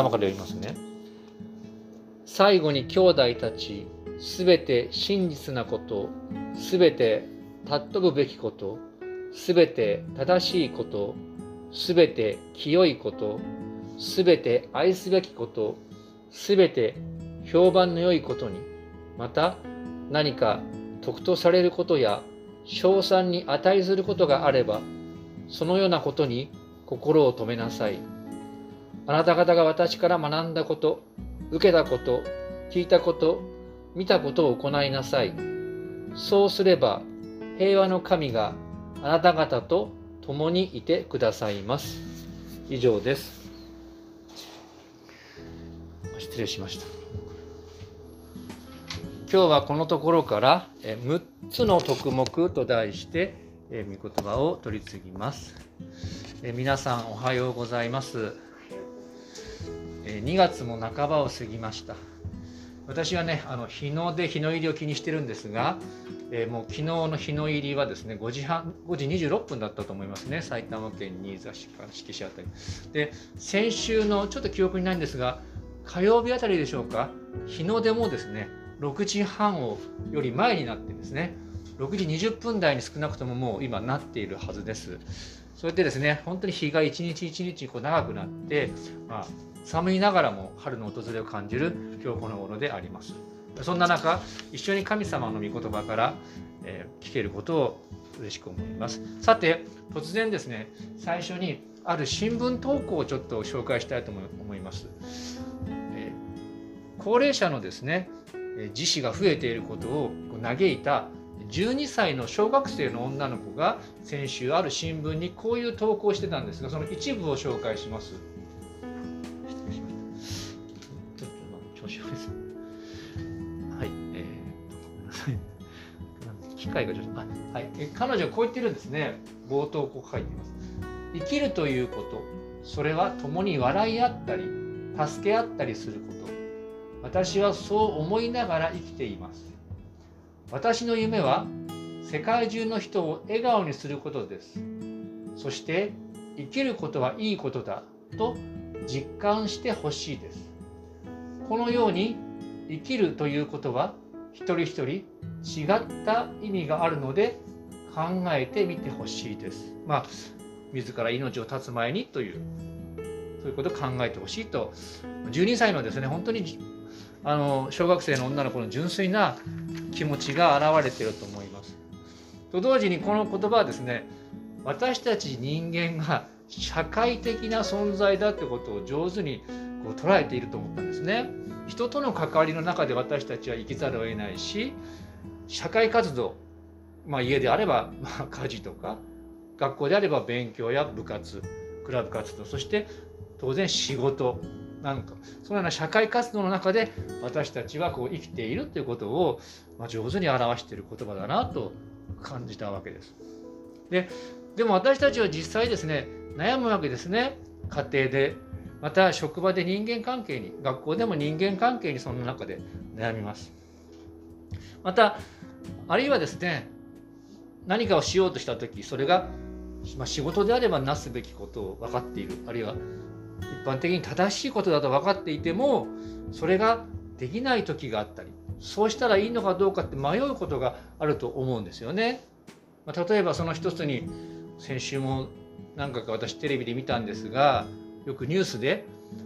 頭から読みますね。最後に兄弟たち、すべて真実なこと、すべて尊ぶべきこと、すべて正しいこと、すべて清いこと、すべて愛すべきこと、すべて評判の良いことに、また何か得とされることや称賛に値することがあれば、そのようなことに心を止めなさい。あなた方が私から学んだこと、受けたこと、聞いたこと、見たことを行いなさい。そうすれば、平和の神があなた方と共にいてくださいます。以上です。失礼しました。今日はこのところから6つの徳目と題して御言葉を取り次ぎます。皆さんおはようございます。2月も半ばを過ぎました。私はね、あの日の出、日の入りを気にしてるんですが、えー、もう昨日の日の入りはですね、5時半、5時26分だったと思いますね、埼玉県新座市から敷市あたり。で、先週のちょっと記憶にないんですが、火曜日あたりでしょうか、日の出もですね、6時半をより前になってですね、6時20分台に少なくとももう今なっているはずです。それでですね、本当に日が一日一日こう長くなって、まあ、寒いながらも春の訪れを感じる今日この頃であります。そんな中、一緒に神様の御言葉から、えー、聞けることを嬉しく思います。さて、突然ですね、最初にある新聞投稿をちょっと紹介したいと思います。えー、高齢者のですね、自死が増えていることを嘆いた12歳の小学生の女の子が先週ある新聞にこういう投稿をしてたんですがその一部を紹介します。失礼しました。ちょっと調子悪いです。はい、えー、ごめんなさい。機械がちょっと、あはい、え彼女はこう言ってるんですね。冒頭こう書いてます。生きるということ、それは共に笑い合ったり、助け合ったりすること。私はそう思いながら生きています。私の夢は世界中の人を笑顔にすることです。そして生きることはいいことだと実感してほしいです。このように生きるということは一人一人違った意味があるので考えてみてほしいです。まあ自ら命を絶つ前にというそういうことを考えてほしいと12歳のですね本当にあの小学生の女の子の純粋な気持ちが現れてると思います。と同時にこの言葉はですね私たち人間が社会的な存在だってことを上手にこう捉えていると思ったんですね。人との関わりの中で私たちは生きざるを得ないし社会活動、まあ、家であれば、まあ、家事とか学校であれば勉強や部活クラブ活動そして当然仕事なんかそのような社会活動の中で私たちはこう生きているということを、まあ、上手に表している言葉だなと感じたわけです。ででも私たちは実際ですね悩むわけですね家庭でまた職場で人間関係に学校でも人間関係にその中で悩みます。またあるいはですね何かをしようとした時それが、まあ、仕事であればなすべきことを分かっているあるいは般的に正しいことだと分かっていてもそれができない時があったりそうしたらいいのかどうかって迷うことがあると思うんですよね。まあ、例えばその一つに先週も何回か私テレビで見たんですがよくニュースで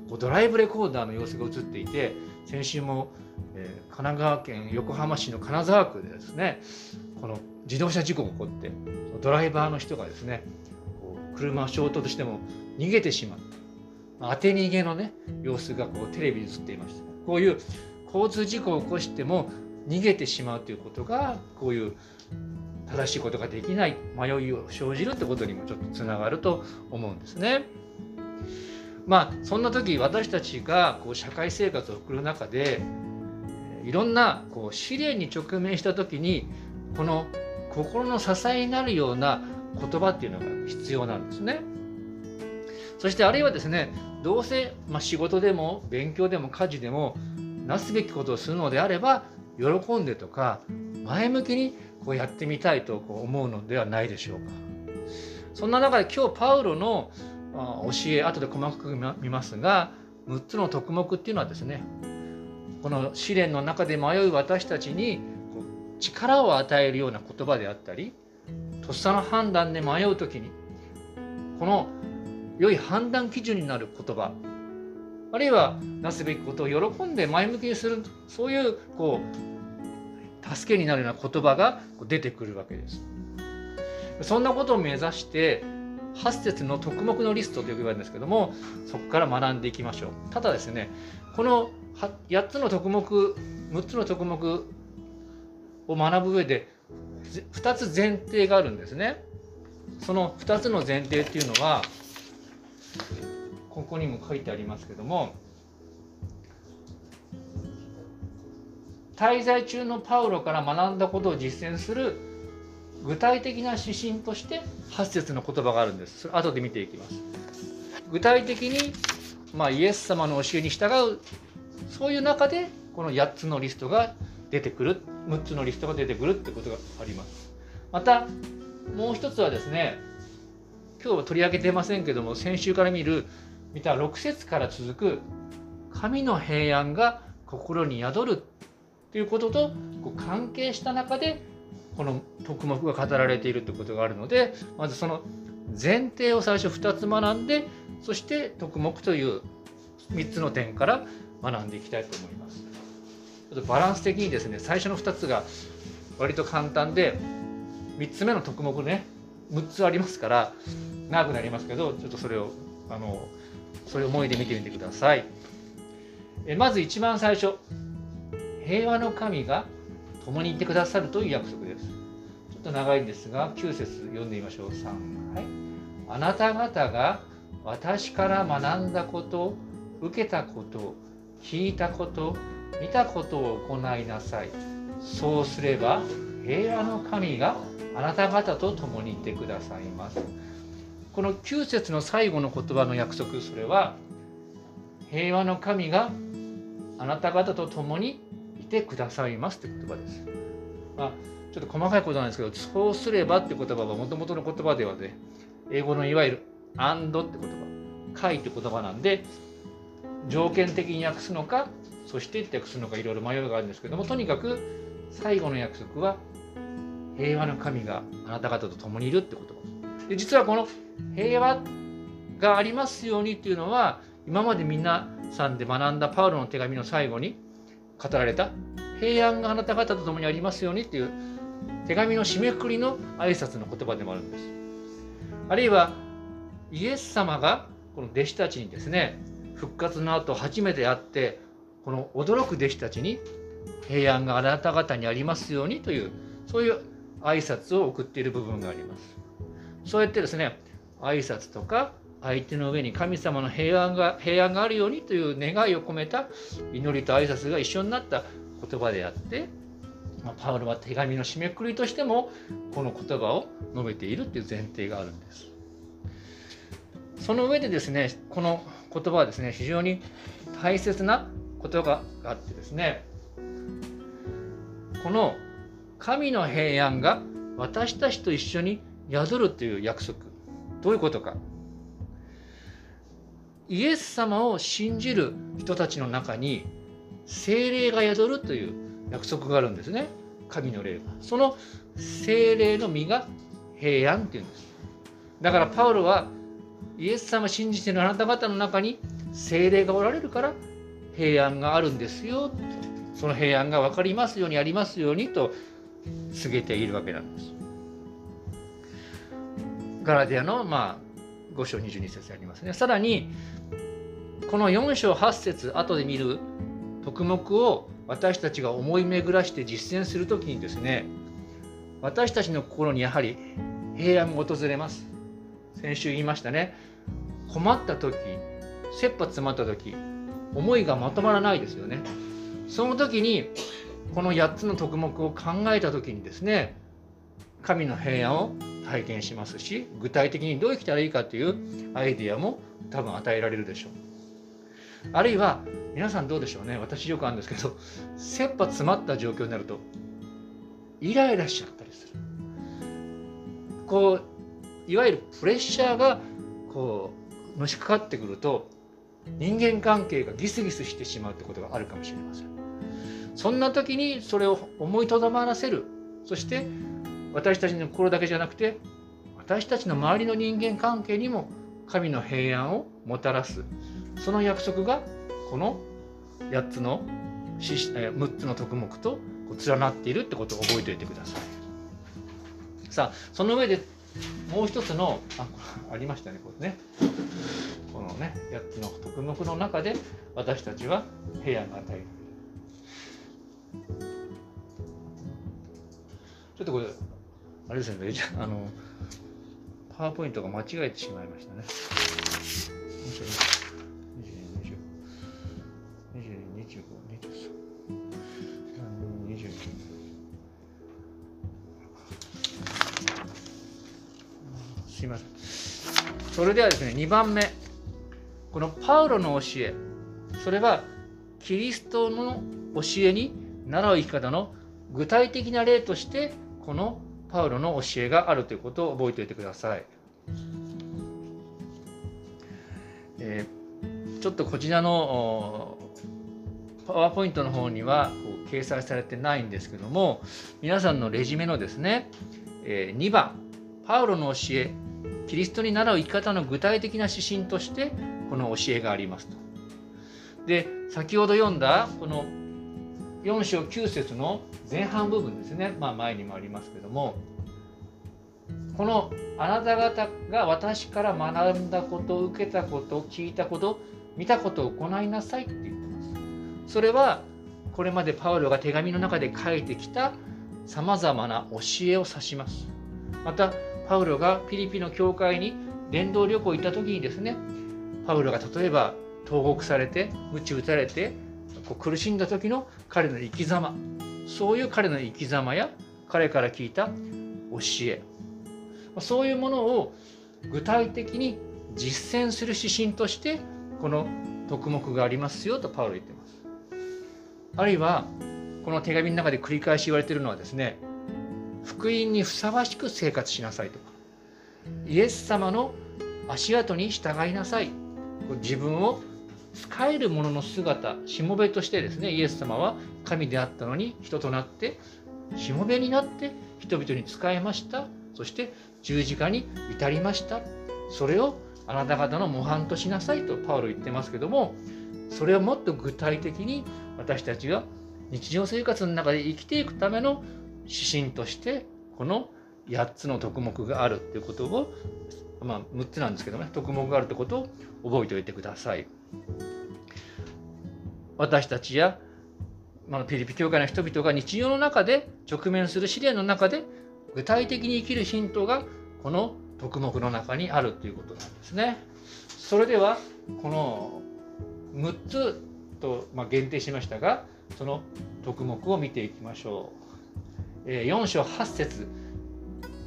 こうドライブレコーダーの様子が映っていて先週も、えー、神奈川県横浜市の金沢区でですねこの自動車事故が起こってドライバーの人がですねこう車衝突しても逃げてしまった。当て逃げのね様子がこうテレビに映っていましたこういう交通事故を起こしても逃げてしまうということがこういう正しいことができない迷いを生じるってことにもちょっとつながると思うんですね。まあそんな時私たちがこう社会生活を送る中でいろんなこう試練に直面した時にこの心の支えになるような言葉っていうのが必要なんですね。そしてあるいはですねどうせ、まあ、仕事でも勉強でも家事でもなすべきことをするのであれば喜んでとか前向きにこうやってみたいとこう思うのではないでしょうか。そんな中で今日パウロの教え後で細かく見ますが6つの徳目っていうのはですねこの試練の中で迷う私たちに力を与えるような言葉であったりとっさの判断で迷う時にこの良い判断基準になる言葉あるいはなすべきことを喜んで前向きにするそういうこう助けになるような言葉が出てくるわけです。そんなことを目指して8節の特目のリストと呼ばれるんですけどもそこから学んでいきましょう。ただですねこの8つの特目6つの特目を学ぶ上で2つ前提があるんですね。その2つの前提っていうのはここにも書いてありますけども滞在中のパウロから学んだことを実践する具体的な指針として8節の言葉があるんです。後で見ていきます。具体的に、まあ、イエス様の教えに従うそういう中でこの8つのリストが出てくる6つのリストが出てくるってことがあります。またもう一つはですね今日は取り上げてませんけども先週から見る見た6節から続く神の平安が心に宿るということと関係した中でこの徳目が語られているということがあるのでまずその前提を最初2つ学んでそして徳目という3つの点から学んでいきたいと思います。ちょっとバランス的にですね最初の2つが割と簡単で3つ目の徳目ね6つありますから長くなりますけどちょっとそれをあのそういう思いで見てみてください。えまず一番最初。平和の神が共にいてくださるという約束です。ちょっと長いんですが9節読んでみましょう。3、はい、あなた方が私から学んだこと受けたこと聞いたこと見たことを行いなさい。そうすれば平和の神があなた方と共にいてくださいますこの9節の最後の言葉の約束それは平和の神があなた方と共にいてくださいますという言葉です。まあ、ちょっと細かいことなんですけど、そうすればって言葉はもともとの言葉ではね、英語のいわゆる and って言葉、かいって言葉なんで、条件的に訳すのか、そしてって訳すのかいろいろ迷いがあるんですけども、とにかく最後の約束は平和の神があなた方と共にいるって言葉。で実はこの平和がありますようにっていうのは今まで皆さんで学んだパウロの手紙の最後に語られた平安があなた方と共にありますようにっていう手紙の締めくくりの挨拶の言葉でもあるんです。あるいはイエス様がこの弟子たちにですね復活の後初めて会ってこの驚く弟子たちに平安があなた方にありますようにというそういう挨拶を送っている部分があります。そうやってですね挨拶とか相手の上に神様の平安が平安があるようにという願いを込めた祈りと挨拶が一緒になった言葉であって、ま、パウロは手紙の締めくくりとしてもこの言葉を述べているという前提があるんです。その上でですねこの言葉はですね非常に大切な言葉があってですねこの神の平安が私たちと一緒に宿るという約束。どういうことか。イエス様を信じる人たちの中に精霊が宿るという約束があるんですね。神の霊が。その精霊の実が平安っていうんです。だからパウロはイエス様を信じているあなた方の中に精霊がおられるから平安があるんですよ。その平安が分かりますようにありますようにと告げているわけなんです。ガラディアのまあ5章22節ありますね。さらにこの4章8節後で見る徳目を私たちが思い巡らして実践する時にですね私たちの心にやはり平安が訪れます。先週言いましたね。困った時切羽詰まった時思いがまとまらないですよね。その時にこの8つの徳目を考えた時にですね神の平安を体験しますし具体的にどう生きたらいいかというアイディアも多分与えられるでしょう。あるいは皆さんどうでしょうね。私よくあるんですけど切羽詰まった状況になるとイライラしちゃったりする。こういわゆるプレッシャーがこうのしかかってくると人間関係がギスギスしてしまうってことがあるかもしれません。そんな時にそれを思いとどまらせる。そして私たちの心だけじゃなくて私たちの周りの人間関係にも神の平安をもたらす。その約束がこの8つの6つの徳目と連なっているってことを覚えておいてください。さあその上でもう一つのあありましたねこれね。このね8つの徳目の中で私たちは平安が与える。ちょっとこれあれですねあのパワーポイントが間違えてしまいましたね。すいません。それではですね、2番目。このパウロの教え。それは、キリストの教えに習う生き方の具体的な例と。して、このパウロの教えがあると。いうこと。を覚えておいてください。えー、ちょっと。こちらのパワーポイントの方にはこう掲載されてないんですけども皆さんのレジュメのですね、えー、2番パウロの教えキリストに習う生き方の具体的な指針と。してこの教えがありますと。で先ほど読んだこの4章9節の前半部分ですね、まあ、前にもありますけども。このあなた方が私から学んだこと受けたこと聞いたこと見たことを行いなさいって言ってます。それはこれまでパウロが手紙の中で書いてきたさまざまな教えを指します。またパウロがピリピの教会に伝道旅行行った時にですねパウロが例えば投獄されて鞭打たれてこう苦しんだ時の彼の生き様。そういう彼の生き様や彼から聞いた教え。そういうものを具体的に実践する指針としてこの徳目がありますよとパウロ言ってます。あるいはこの手紙の中で繰り返し言われているのはですね福音にふさわしく生活しなさいと。かイエス様の足跡に従いなさい。自分を使えるものの姿しもべとしてですねイエス様は神であったのに人となってしもべになって人々に仕えましたそして十字架に至りましたそれをあなた方の模範としなさいとパウロ言ってますけどもそれをもっと具体的に私たちが日常生活の中で生きていくための指針としてこの8つの徳目があるっていうことをまあ6つなんですけどね徳目があるってことを覚えておいてください。私たちや、まあ、ピリピ教会の人々が日常の中で直面する試練の中で具体的に生きるヒントがこの徳目の中にあるということなんですね。それではこの6つと、ま、限定しましたがその徳目を見ていきましょう。え、4章8節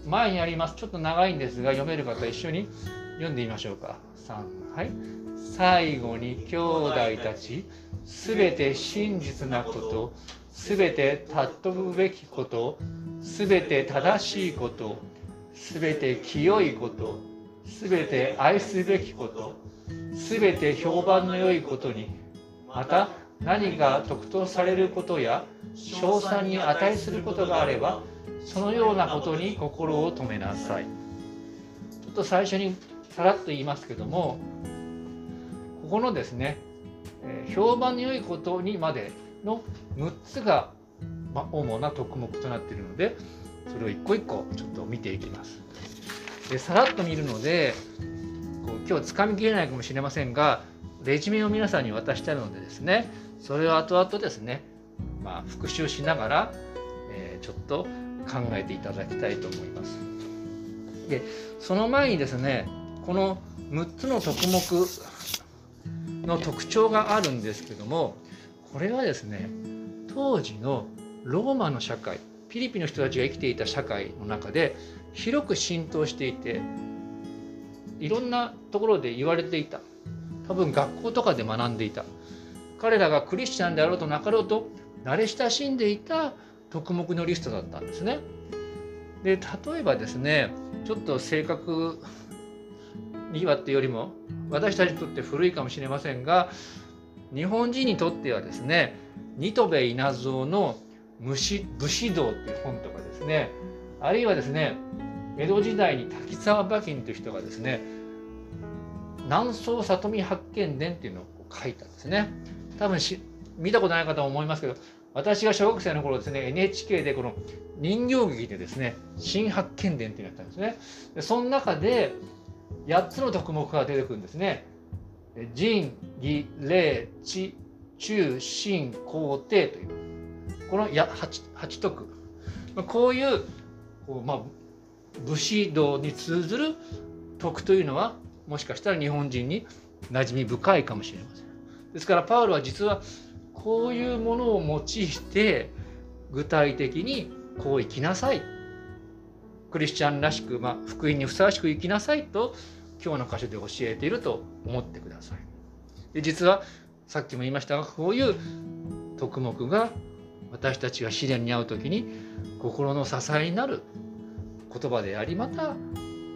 前にありますちょっと長いんですが読める方一緒に読んでみましょうか。3はい最後に兄弟たちすべて真実なことすべて尊ぶべきことすべて正しいことすべて清いことすべて愛すべきことすべて評判の良いことにまた何が特等されることや称賛に値することがあればそのようなことに心を止めなさい。ちょっと最初にさらっと言いますけどもここのですねえ評判の良いことにまでの6つがまあ、主な特目となっているのでそれを一個一個ちょっと見ていきます。でさらっと見るのでこう今日つかみきれないかもしれませんがレジュメを皆さんに渡したいのでですねそれを後々ですね、まあ、復習しながら、えー、ちょっと考えていただきたいと思います。でその前にですねこの6つの特目の特徴があるんですけどもこれはですね当時のローマの社会ピリピの人たちが生きていた社会の中で広く浸透していていろんなところで言われていた多分学校とかで学んでいた彼らがクリスチャンであろうとなかろうと慣れ親しんでいた特目のリストだったんですね。で例えばですねちょっと正確にはってよりも私たちにとって古いかもしれませんが日本人にとってはですね新渡戸稲造の武士武士道っていう本とかですねあるいはですね江戸時代に滝沢馬琴という人がですね南宋里見八犬伝っていうのを書いたんですね。多分し見たことない方も思いますけど私が小学生の頃ですね NHK でこの人形劇でですね新八犬伝っていうのやったんですね。でその中で8つの徳目が出てくるんですね。仁義礼智忠信皇帝という。このや 8, 8徳こういうこう、まあ、武士道に通ずる徳というのはもしかしたら日本人に馴染み深いかもしれません。ですからパウロは実はこういうものを用いて具体的にこう生きなさい。クリスチャンらしく、まあ、福音にふさわしく生きなさいと今日の箇所で教えていると思ってください。で実はさっきも言いましたがこういう徳目が私たちが試練に遭う時に心の支えになる言葉でありまた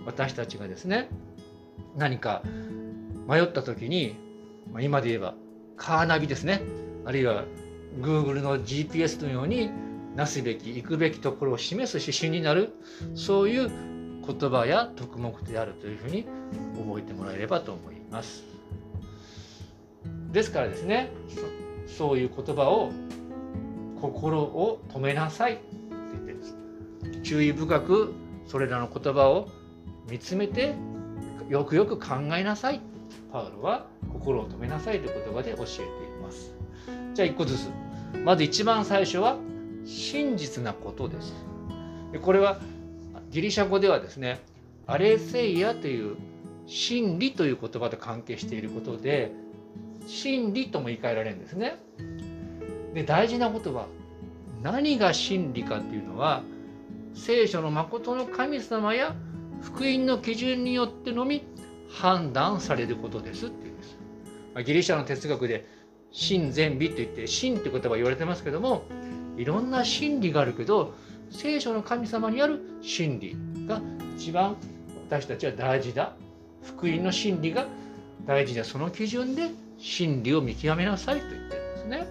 私たちがですね何か迷った時に、まあ、今で言えばカーナビですねあるいは Google の GPS のようになすべき行くべきところを示す指針になるそういう言葉や徳目であるというふうに覚えてもらえればと思います。ですからですねそういう言葉を心を止めなさい。って言ってです注意深くそれらの言葉を見つめてよくよく考えなさい。パウロは心を止めなさいという言葉で教えています。じゃあ一個ずつ。まず一番最初は真実なことですでこれはギリシャ語ではですねアレセイアという真理という言葉と関係していることで真理とも言い換えられるんですねで大事なことは何が真理かっていうのは聖書の誠の神様や福音の基準によってのみ判断されることですっていうんです。ギリシャの哲学で真善美といって真って言葉言われてますけどもいろんな真理があるけど聖書の神様にある真理が一番私たちは大事だ福音の真理が大事だその基準で真理を見極めなさいと言ってるんですね。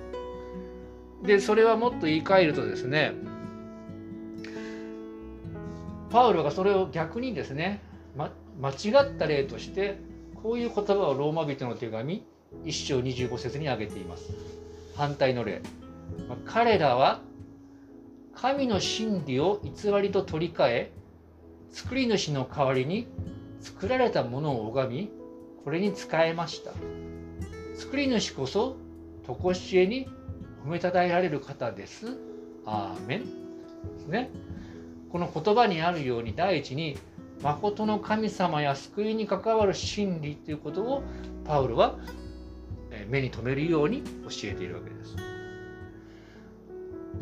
でそれはもっと言い換えるとですねパウロがそれを逆にですね、ま、間違った例としてこういう言葉をローマ人の手紙1章25節に挙げています。反対の例。彼らは神の真理を偽りと取り替え作り主の代わりに作られたものを拝みこれに仕えました。作り主こそ常しえに褒めたたえられる方です。アーメン。ですね。この言葉にあるように第一に誠の神様や救いに関わる真理ということをパウロは目に留めるように教えているわけです。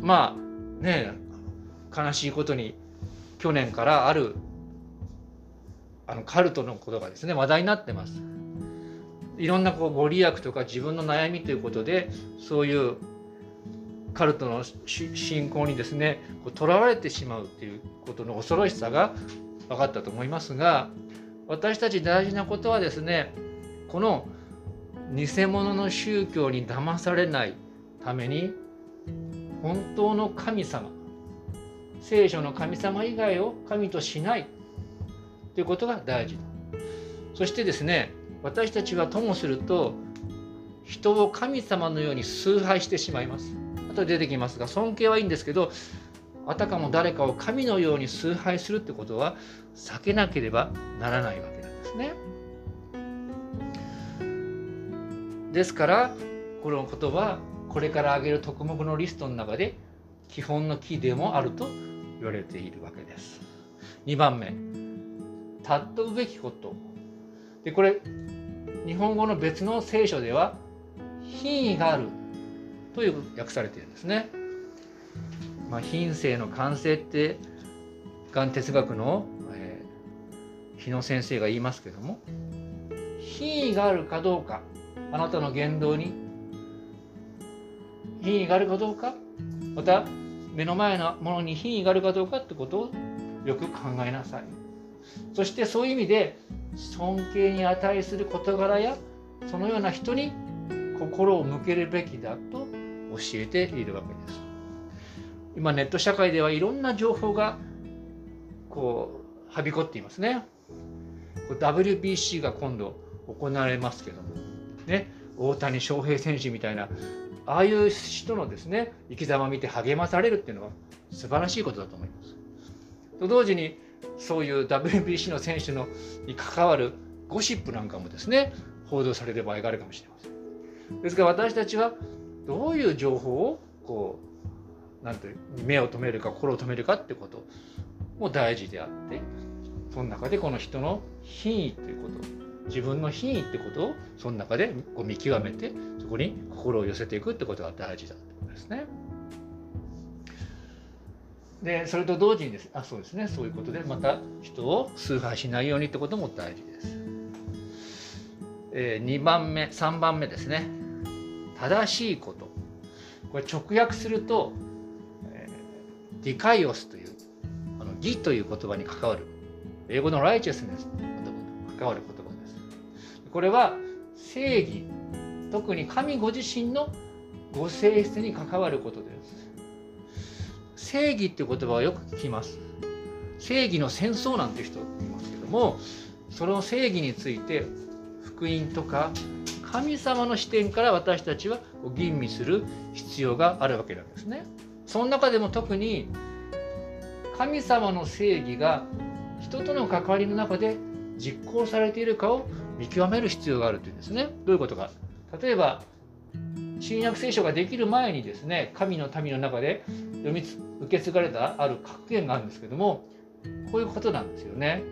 まあね悲しいことに去年からあるあのカルトのことがですね話題になってます。いろんなこうご利益とか自分の悩みということでそういうカルトの信仰にですねとらわれてしまうっていうことの恐ろしさが分かったと思いますが私たち大事なことはですねこの偽物の宗教に騙されないために本当の神様聖書の神様以外を神としないということが大事だそしてですね私たちはともすると人を神様のように崇拝してしまいます後で出てきますが尊敬はいいんですけどあたかも誰かを神のように崇拝するってことは避けなければならないわけなんですね。ですからこのことはこれから挙げる特目のリストの中で基本の木でもあると言われているわけです。2番目「尊うべきこと」でこれ日本語の別の聖書では「品位がある」という訳されているんですね。まあ、品性の完成ってがん哲学の、えー、日野先生が言いますけども品位があるかどうかあなたの言動に品位があるかどうかまた目の前のものに品位があるかどうかってことをよく考えなさいそしてそういう意味で尊敬に値する事柄やそのような人に心を向けるべきだと教えているわけです。今ネット社会ではいろんな情報がこうはびこっていますね。WBC が今度行われますけども、ね、大谷翔平選手みたいなああいう人のですね生き様を見て励まされるっていうのは素晴らしいことだと思います。と同時にそういう WBC の選手のに関わるゴシップなんかもですね報道される場合があるかもしれません。ですから私たちはどういう情報をこうなんて目を留めるか心を留めるかってことも大事であってその中でこの人の品位ということ自分の品位ってこと？をその中でこう見極めてそこに心を寄せていくってことが大事だってことですね。でそれと同時にですあそうですねそういうことでまた人を崇拝しないようにってことも大事です。えー、2番目3番目ですね正しいことこれ直訳すると、ディカイオスというあの義という言葉に関わる英語のライチェスネスと関わる言葉です。これは正義特に神ご自身のご性質に関わることです。正義って言葉はよく聞きます。正義の戦争なんて人いますけどもその正義について福音とか神様の視点から私たちは吟味する必要があるわけなんですね。その中でも特に神様の正義が人との関わりの中で実行されているかを見極める必要があるというんですね。どういうことか。例えば、新約聖書ができる前にですね、神の民の中で読み受け継がれたある格言があるんですけども、こういうことなんですよね。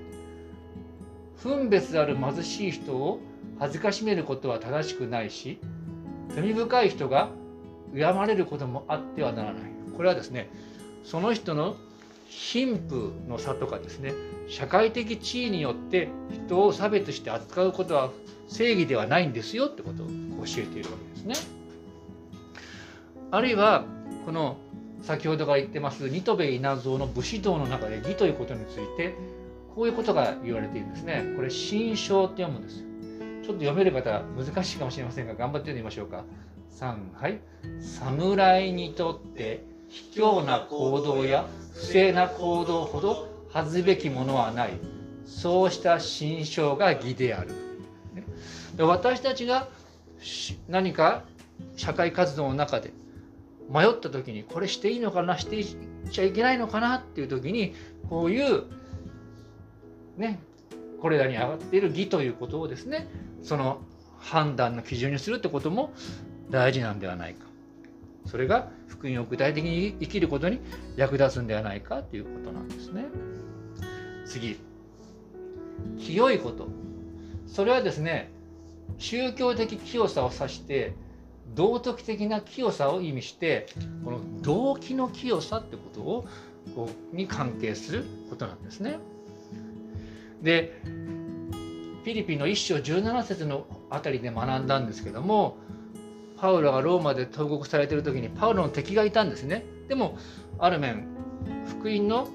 分別ある貧しい人を恥ずかしめることは正しくないし、罪深い人が敬われることもあってはならない。これはですね、その人の貧富の差とかですね社会的地位によって人を差別して扱うことは正義ではないんですよってことを教えているわけですね。あるいはこの先ほどから言ってますニトベ稲造の武士道の中で義ということについてこういうことが言われているんですね。これ新章って読むんですよ。ちょっと読める方難しいかもしれませんが頑張って読みましょうか。3はい。侍にとって卑怯な行動や不正な行動ほど恥ずべきものはない。そうした心象が義である、で私たちが何か社会活動の中で迷った時にこれしていいのかな？していちゃいけないのかな？っていう時にこういうねこれらに上がっている義ということをですねその判断の基準にするってことも大事なんではないか。それが福音を具体的に生きることに役立つんではないかということなんですね。次清いことそれはですね宗教的清さを指して道徳的な清さを意味してこの動機の清さってことをこうに関係することなんですね。でフィリピンの一章17節のあたりで学んだんですけどもパウロがローマで投獄されている時にパウロの敵がいたんですね。でもある面福音の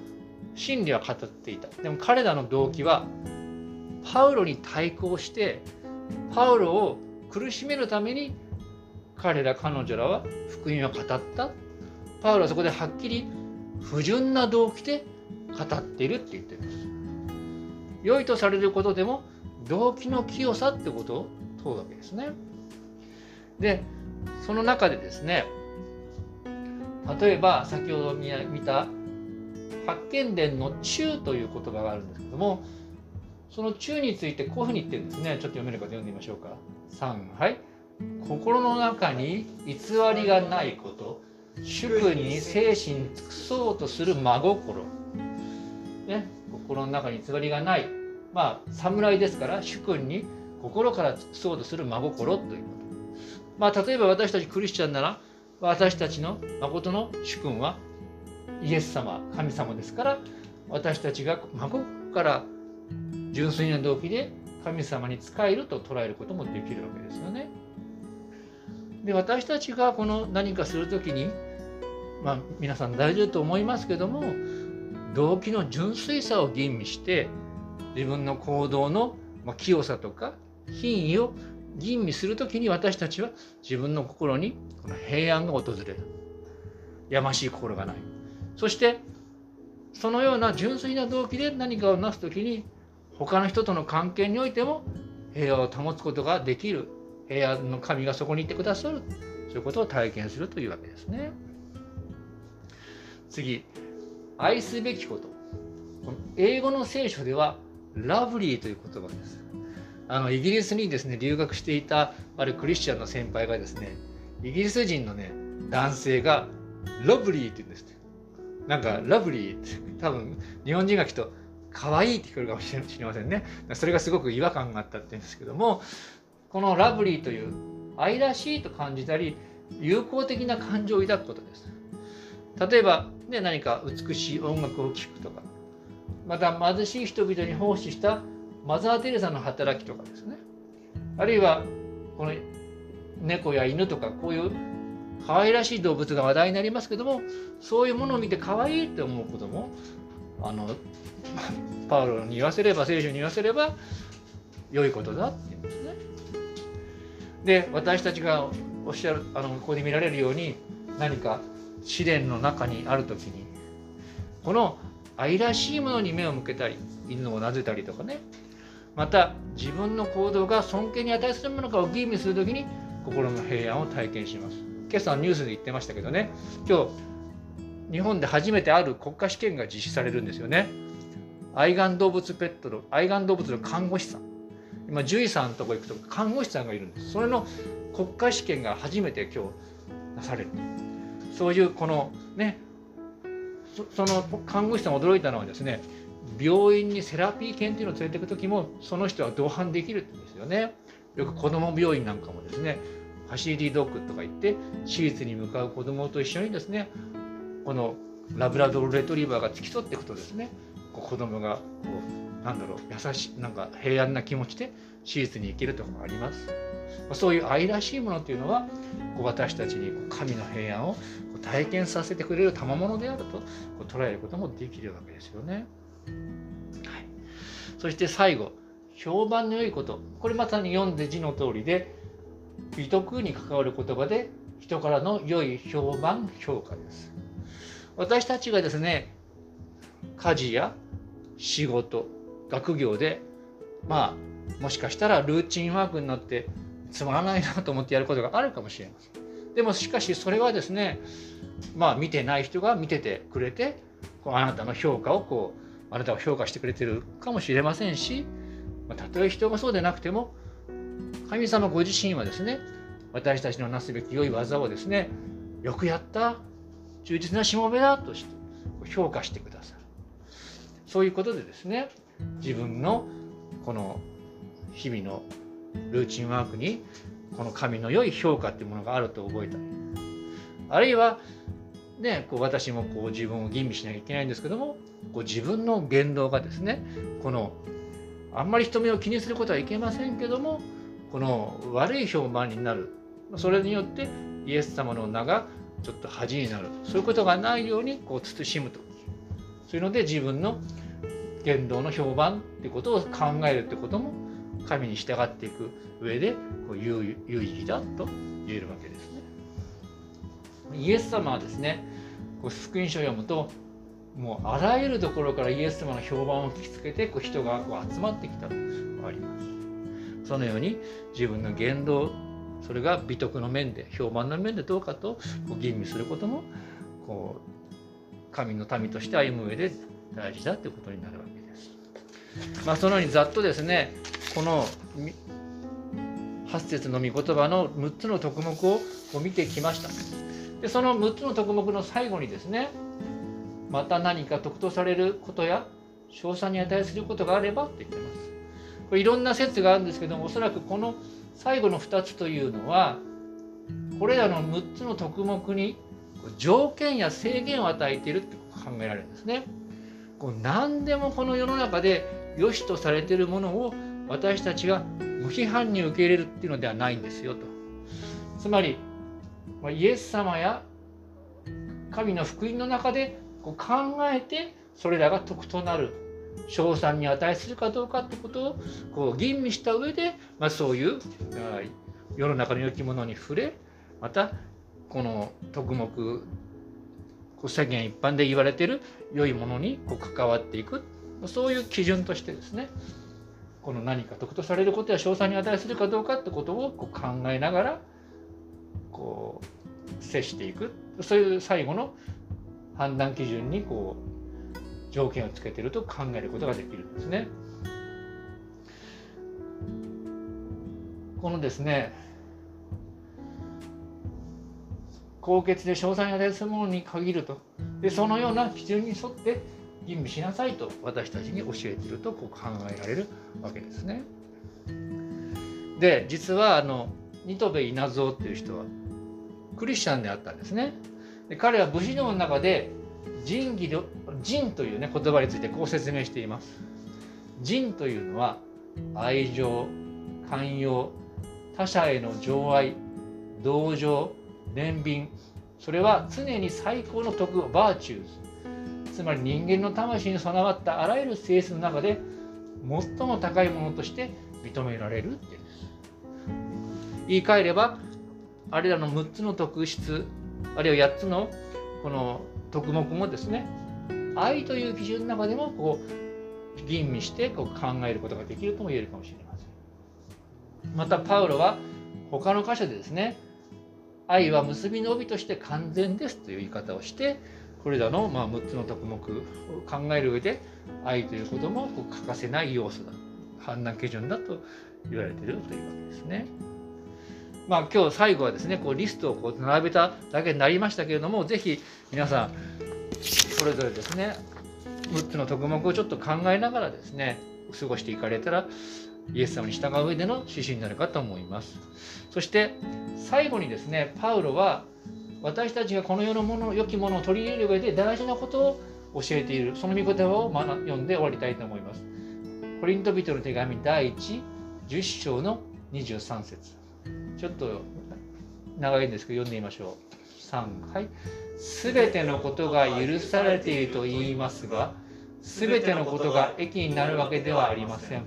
真理は語っていた。でも彼らの動機はパウロに対抗してパウロを苦しめるために彼ら彼女らは福音を語った。パウロはそこではっきり不純な動機で語っているって言ってるんです。良いとされることでも動機の清さってことを問うわけですね。でその中でですね例えば先ほど見た発見伝の「中」という言葉があるんですけどもその中についてこういうふうに言ってるんですね。ちょっと読めるか読んでみましょうか。3はい。心の中に偽りがないこと。主君に精神尽くそうとする真心、ね、心の中に偽りがない。まあ侍ですから主君に心から尽くそうとする真心ということ。まあ、例えば私たちクリスチャンなら私たちの誠の主君はイエス様神様ですから私たちが孫から純粋な動機で神様に仕えると捉えることもできるわけですよね。で私たちがこの何かする時にまあ皆さん大丈夫と思いますけども動機の純粋さを吟味して自分の行動の、清さとか品位を吟味する時に私たちは自分の心にこの平安が訪れる。やましい心がない。そしてそのような純粋な動機で何かをなす時に他の人との関係においても平和を保つことができる。平安の神がそこにいてくださる。そういうことを体験するというわけですね。次愛すべきこと。英語の聖書ではラブリーという言葉です。あのイギリスにですね留学していたあるクリスチャンの先輩がですねイギリス人のね男性がラブリーって言うんですなんかラブリーって多分日本人がきっと可愛いって聞こえるかもしれませんね。それがすごく違和感があったって言うんですけどもこのラブリーという愛らしいと感じたり友好的な感情を抱くことです。例えば、ね、何か美しい音楽を聴くとかまた貧しい人々に奉仕したマザー・テレサの働きとかですねあるいはこの猫や犬とかこういう可愛らしい動物が話題になりますけどもそういうものを見て可愛いって思うこともあのパウロに言わせれば聖書に言わせれば良いことだって言うんですね。で私たちがおっしゃるあのここで見られるように何か試練の中にある時にこの愛らしいものに目を向けたり犬をなぜたりとかねまた自分の行動が尊敬に値するものかを吟味する時に心の平安を体験します。今朝のニュースで言ってましたけどね。今日日本で初めてある国家試験が実施されるんですよね。愛玩動物ペットの愛玩動物の看護師さん。今獣医さんのとこ行くと看護師さんがいるんです。それの国家試験が初めて今日なされる。そういうこのねその看護師さん驚いたのはですね病院にセラピー犬っていうのを連れていく時もその人は同伴できるんですよねよく子ども病院なんかもですねファシリティドッグとか言って手術に向かう子どもと一緒にですねこのラブラドルレトリバーが付き添っていくとですねこう子どもがこうなんだろう優しいなんか平安な気持ちで手術に行けるとかもありますそういう愛らしいものっていうのは私たちに神の平安を体験させてくれる賜物であると捉えることもできるわけですよね。はい、そして最後評判の良いこと。これまさに読んで字の通りで美徳に関わる言葉で人からの良い評判評価です。私たちがですね家事や仕事学業でまあもしかしたらルーチンワークになってつまらないなと思ってやることがあるかもしれません。でもしかしそれはですねまあ見てない人が見ててくれてこうあなたの評価をこうあなたを評価してくれてるかもしれませんし、まあ、たとえ人がそうでなくても神様ご自身はですね私たちのなすべき良い技をですねよくやった忠実なしもべだとして評価してくださる。そういうことでですね自分のこの日々のルーチンワークにこの神の良い評価っていうものがあると覚えたあるいはね、こう私もこう自分を吟味しなきゃいけないんですけどもこう自分の言動がですねこのあんまり人目を気にすることはいけませんけどもこの悪い評判になる。それによってイエス様の名がちょっと恥になる。そういうことがないようにこう慎むと。そういうので自分の言動の評判ってことを考えるってことも神に従っていく上でこう有有意義だと言えるわけですね。イエス様はですねこう福音書を読むともうあらゆるところからイエス様の評判を聞きつけてこう人がこう集まってきたとありますそのように自分の言動それが美徳の面で評判の面でどうかとこう吟味することもこう神の民として歩む上で大事だということになるわけです。まあ、そのようにざっとですねこの8節の御言葉の6つの徳目を見てきました。でその6つの徳目の最後にですねまた何か得とされることや賞賛に値することがあればって言ってます。これいろんな説があるんですけどもおそらくこの最後の2つというのはこれらの6つの徳目に条件や制限を与えているって考えられるんですね。こう何でもこの世の中で良しとされているものを私たちが無批判に受け入れるっていうのではないんですよと。つまりイエス様や神の福音の中でこう考えてそれらが徳となる賞賛に値するかどうかってことをこう吟味した上で、まあ、そういう世の中の良きものに触れまたこの徳目世間一般で言われてる良いものにこう関わっていく。そういう基準としてですねこの何か得とされることや賞賛に値するかどうかってことをこう考えながらこう接していく。そういう最後の判断基準にこう条件をつけてると考えることができるんですね。このですね高潔で詳細に値するものに限るとでそのような基準に沿って吟味しなさいと私たちに教えてるとこう考えられるわけですね。で実はあのニトベ稲造っていう人はクリスチャンであったんですね。で彼は武士道の中で仁義仁という、ね、言葉についてこう説明しています。仁というのは愛情寛容他者への情愛同情憐憫。それは常に最高の徳 virtues。つまり人間の魂に備わったあらゆる性質の中で最も高いものとして認められるっていうんです言い換えればあれらの6つの特質あるいは8つのこの徳目もですね愛という基準の中でもこう吟味してこう考えることができるとも言えるかもしれませんまたパウロは他の箇所でですね愛は結びの帯として完全ですという言い方をしてこれらのま6つの徳目を考える上で愛ということも欠かせない要素だ判断基準だと言われているというわけですね。まあ、今日最後はですねこうリストをこう並べただけになりましたけれども是非皆さんそれぞれですね6つの徳目をちょっと考えながらですね過ごしていかれたらイエス様に従う上での指針になるかと思います。そして最後にですねパウロは私たちがこの世のもの良きものを取り入れる上で大事なことを教えているその御言葉を読んで終わりたいと思います。コリント人の手紙第1、10章の23節ちょっと長いんですけど読んでみましょう。3、はい。すべてのことが許されていると言いますが、すべてのことが益になるわけではありません。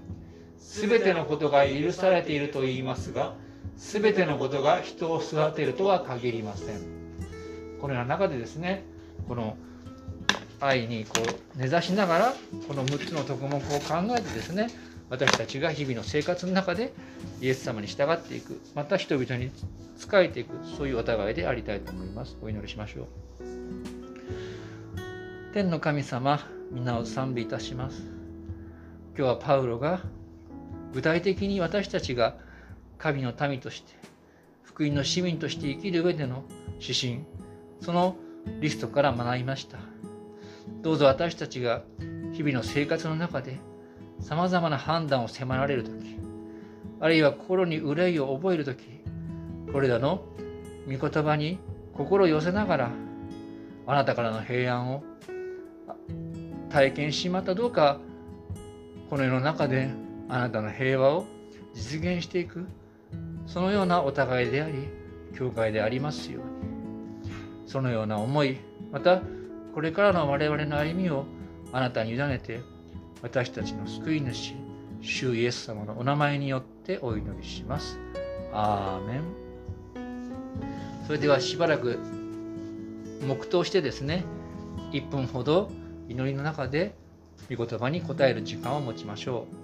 すべてのことが許されていると言いますが、すべてのことが人を育てるとは限りません。このような中でですね、この愛にこう根ざしながら、この6つの徳目を考えてですね、私たちが日々の生活の中でイエス様に従っていく、また人々に仕えていく、そういうお互いでありたいと思います。お祈りしましょう。天の神様、皆を賛美いたします。今日はパウロが具体的に私たちが神の民として福音の市民として生きる上での指針そのリストから学びましたどうぞ私たちが日々の生活の中でさまざまな判断を迫られる時あるいは心に憂いを覚える時これらの御言葉に心を寄せながらあなたからの平安を体験しまったどうかこの世の中であなたの平和を実現していくそのようなお互いであり教会でありますように。そのような思いまたこれからの我々の歩みをあなたに委ねて私たちの救い主主イエス様のお名前によってお祈りします。アーメン。それではしばらく黙祷してですね1分ほど祈りの中で御言葉に答える時間を持ちましょう。